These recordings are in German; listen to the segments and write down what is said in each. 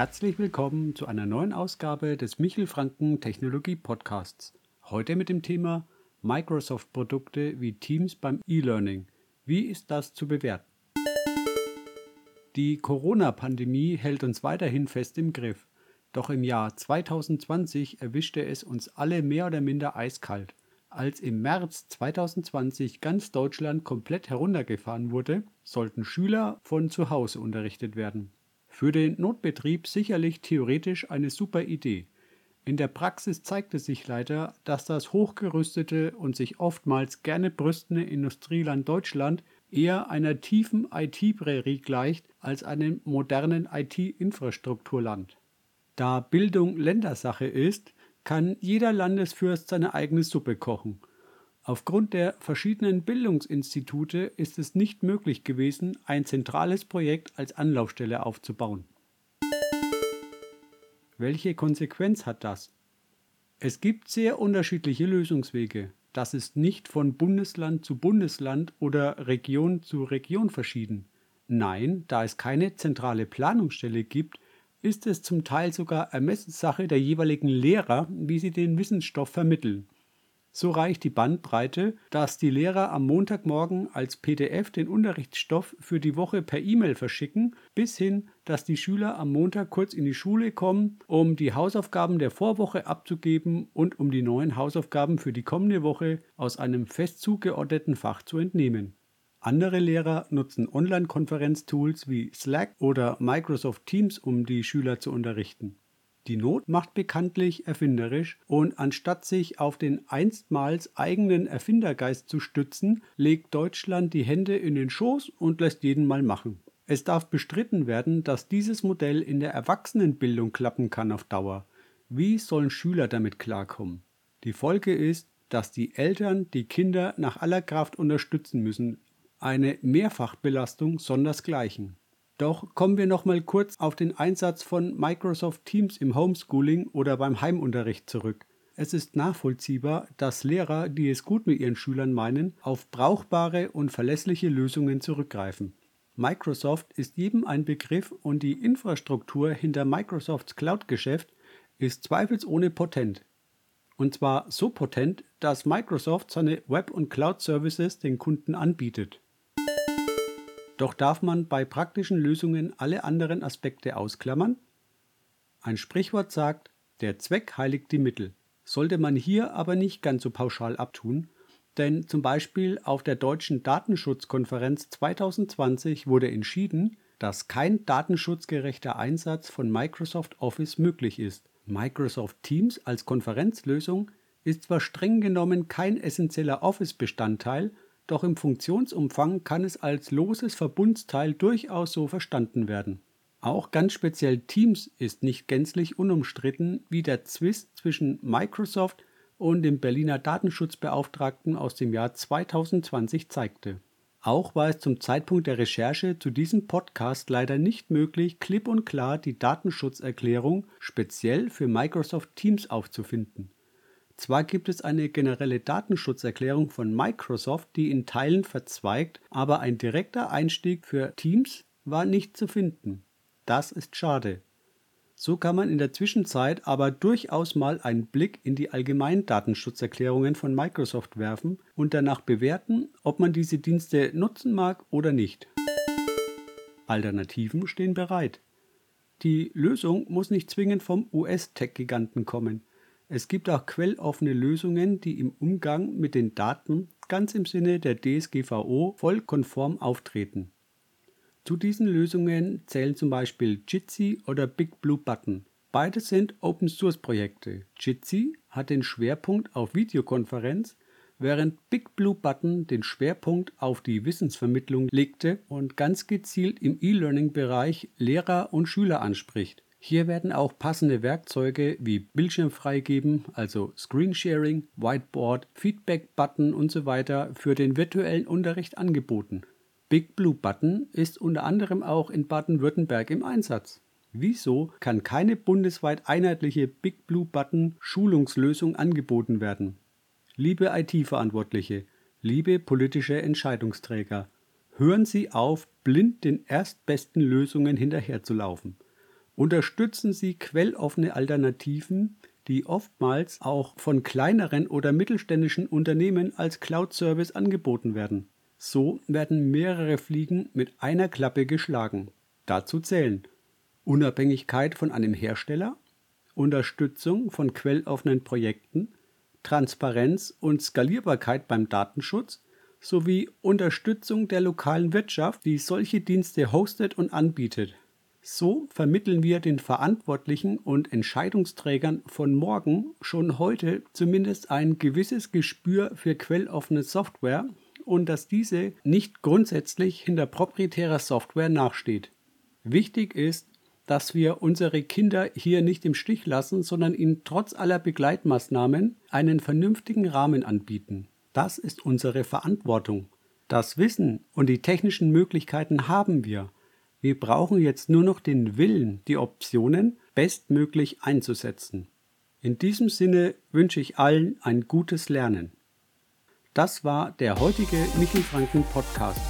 Herzlich willkommen zu einer neuen Ausgabe des Michel Franken Technologie Podcasts. Heute mit dem Thema Microsoft-Produkte wie Teams beim E-Learning. Wie ist das zu bewerten? Die Corona-Pandemie hält uns weiterhin fest im Griff. Doch im Jahr 2020 erwischte es uns alle mehr oder minder eiskalt. Als im März 2020 ganz Deutschland komplett heruntergefahren wurde, sollten Schüler von zu Hause unterrichtet werden. Für den Notbetrieb sicherlich theoretisch eine super Idee. In der Praxis zeigte sich leider, dass das hochgerüstete und sich oftmals gerne brüstende Industrieland Deutschland eher einer tiefen IT-Prärie gleicht als einem modernen IT-Infrastrukturland. Da Bildung Ländersache ist, kann jeder Landesfürst seine eigene Suppe kochen. Aufgrund der verschiedenen Bildungsinstitute ist es nicht möglich gewesen, ein zentrales Projekt als Anlaufstelle aufzubauen. Welche Konsequenz hat das? Es gibt sehr unterschiedliche Lösungswege. Das ist nicht von Bundesland zu Bundesland oder Region zu Region verschieden. Nein, da es keine zentrale Planungsstelle gibt, ist es zum Teil sogar Ermessenssache der jeweiligen Lehrer, wie sie den Wissensstoff vermitteln. So reicht die Bandbreite, dass die Lehrer am Montagmorgen als PDF den Unterrichtsstoff für die Woche per E-Mail verschicken, bis hin, dass die Schüler am Montag kurz in die Schule kommen, um die Hausaufgaben der Vorwoche abzugeben und um die neuen Hausaufgaben für die kommende Woche aus einem fest zugeordneten Fach zu entnehmen. Andere Lehrer nutzen Online-Konferenztools wie Slack oder Microsoft Teams, um die Schüler zu unterrichten. Die Not macht bekanntlich erfinderisch und anstatt sich auf den einstmals eigenen Erfindergeist zu stützen, legt Deutschland die Hände in den Schoß und lässt jeden mal machen. Es darf bestritten werden, dass dieses Modell in der Erwachsenenbildung klappen kann auf Dauer. Wie sollen Schüler damit klarkommen? Die Folge ist, dass die Eltern die Kinder nach aller Kraft unterstützen müssen, eine Mehrfachbelastung sondersgleichen. Doch kommen wir noch mal kurz auf den Einsatz von Microsoft Teams im Homeschooling oder beim Heimunterricht zurück. Es ist nachvollziehbar, dass Lehrer, die es gut mit ihren Schülern meinen, auf brauchbare und verlässliche Lösungen zurückgreifen. Microsoft ist jedem ein Begriff und die Infrastruktur hinter Microsofts Cloud-Geschäft ist zweifelsohne potent. Und zwar so potent, dass Microsoft seine Web- und Cloud-Services den Kunden anbietet. Doch darf man bei praktischen Lösungen alle anderen Aspekte ausklammern? Ein Sprichwort sagt, der Zweck heiligt die Mittel. Sollte man hier aber nicht ganz so pauschal abtun, denn zum Beispiel auf der Deutschen Datenschutzkonferenz 2020 wurde entschieden, dass kein datenschutzgerechter Einsatz von Microsoft Office möglich ist. Microsoft Teams als Konferenzlösung ist zwar streng genommen kein essentieller Office-Bestandteil, doch im Funktionsumfang kann es als loses Verbundsteil durchaus so verstanden werden. Auch ganz speziell Teams ist nicht gänzlich unumstritten, wie der Zwist zwischen Microsoft und dem Berliner Datenschutzbeauftragten aus dem Jahr 2020 zeigte. Auch war es zum Zeitpunkt der Recherche zu diesem Podcast leider nicht möglich, klipp und klar die Datenschutzerklärung speziell für Microsoft Teams aufzufinden. Zwar gibt es eine generelle Datenschutzerklärung von Microsoft, die in Teilen verzweigt, aber ein direkter Einstieg für Teams war nicht zu finden. Das ist schade. So kann man in der Zwischenzeit aber durchaus mal einen Blick in die allgemeinen Datenschutzerklärungen von Microsoft werfen und danach bewerten, ob man diese Dienste nutzen mag oder nicht. Alternativen stehen bereit. Die Lösung muss nicht zwingend vom US-Tech-Giganten kommen. Es gibt auch quelloffene Lösungen, die im Umgang mit den Daten ganz im Sinne der DSGVO voll konform auftreten. Zu diesen Lösungen zählen zum Beispiel Jitsi oder Big Blue Button. Beide sind Open Source Projekte. Jitsi hat den Schwerpunkt auf Videokonferenz, während Big Blue Button den Schwerpunkt auf die Wissensvermittlung legte und ganz gezielt im E-Learning-Bereich Lehrer und Schüler anspricht. Hier werden auch passende Werkzeuge wie Bildschirm freigeben, also Screensharing, Whiteboard, Feedback-Button usw. So für den virtuellen Unterricht angeboten. Big Blue Button ist unter anderem auch in Baden-Württemberg im Einsatz. Wieso kann keine bundesweit einheitliche Big Blue Button Schulungslösung angeboten werden? Liebe IT-Verantwortliche, liebe politische Entscheidungsträger, hören Sie auf, blind den erstbesten Lösungen hinterherzulaufen. Unterstützen Sie quelloffene Alternativen, die oftmals auch von kleineren oder mittelständischen Unternehmen als Cloud-Service angeboten werden. So werden mehrere Fliegen mit einer Klappe geschlagen. Dazu zählen Unabhängigkeit von einem Hersteller, Unterstützung von quelloffenen Projekten, Transparenz und Skalierbarkeit beim Datenschutz sowie Unterstützung der lokalen Wirtschaft, die solche Dienste hostet und anbietet. So vermitteln wir den Verantwortlichen und Entscheidungsträgern von morgen schon heute zumindest ein gewisses Gespür für quelloffene Software und dass diese nicht grundsätzlich hinter proprietärer Software nachsteht. Wichtig ist, dass wir unsere Kinder hier nicht im Stich lassen, sondern ihnen trotz aller Begleitmaßnahmen einen vernünftigen Rahmen anbieten. Das ist unsere Verantwortung. Das Wissen und die technischen Möglichkeiten haben wir. Wir brauchen jetzt nur noch den Willen, die Optionen bestmöglich einzusetzen. In diesem Sinne wünsche ich allen ein gutes Lernen. Das war der heutige Michel Franken Podcast.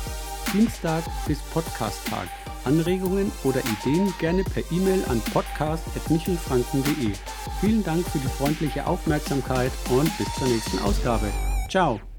Dienstag bis Podcast-Tag. Anregungen oder Ideen gerne per E-Mail an podcast.michelfranken.de. Vielen Dank für die freundliche Aufmerksamkeit und bis zur nächsten Ausgabe. Ciao!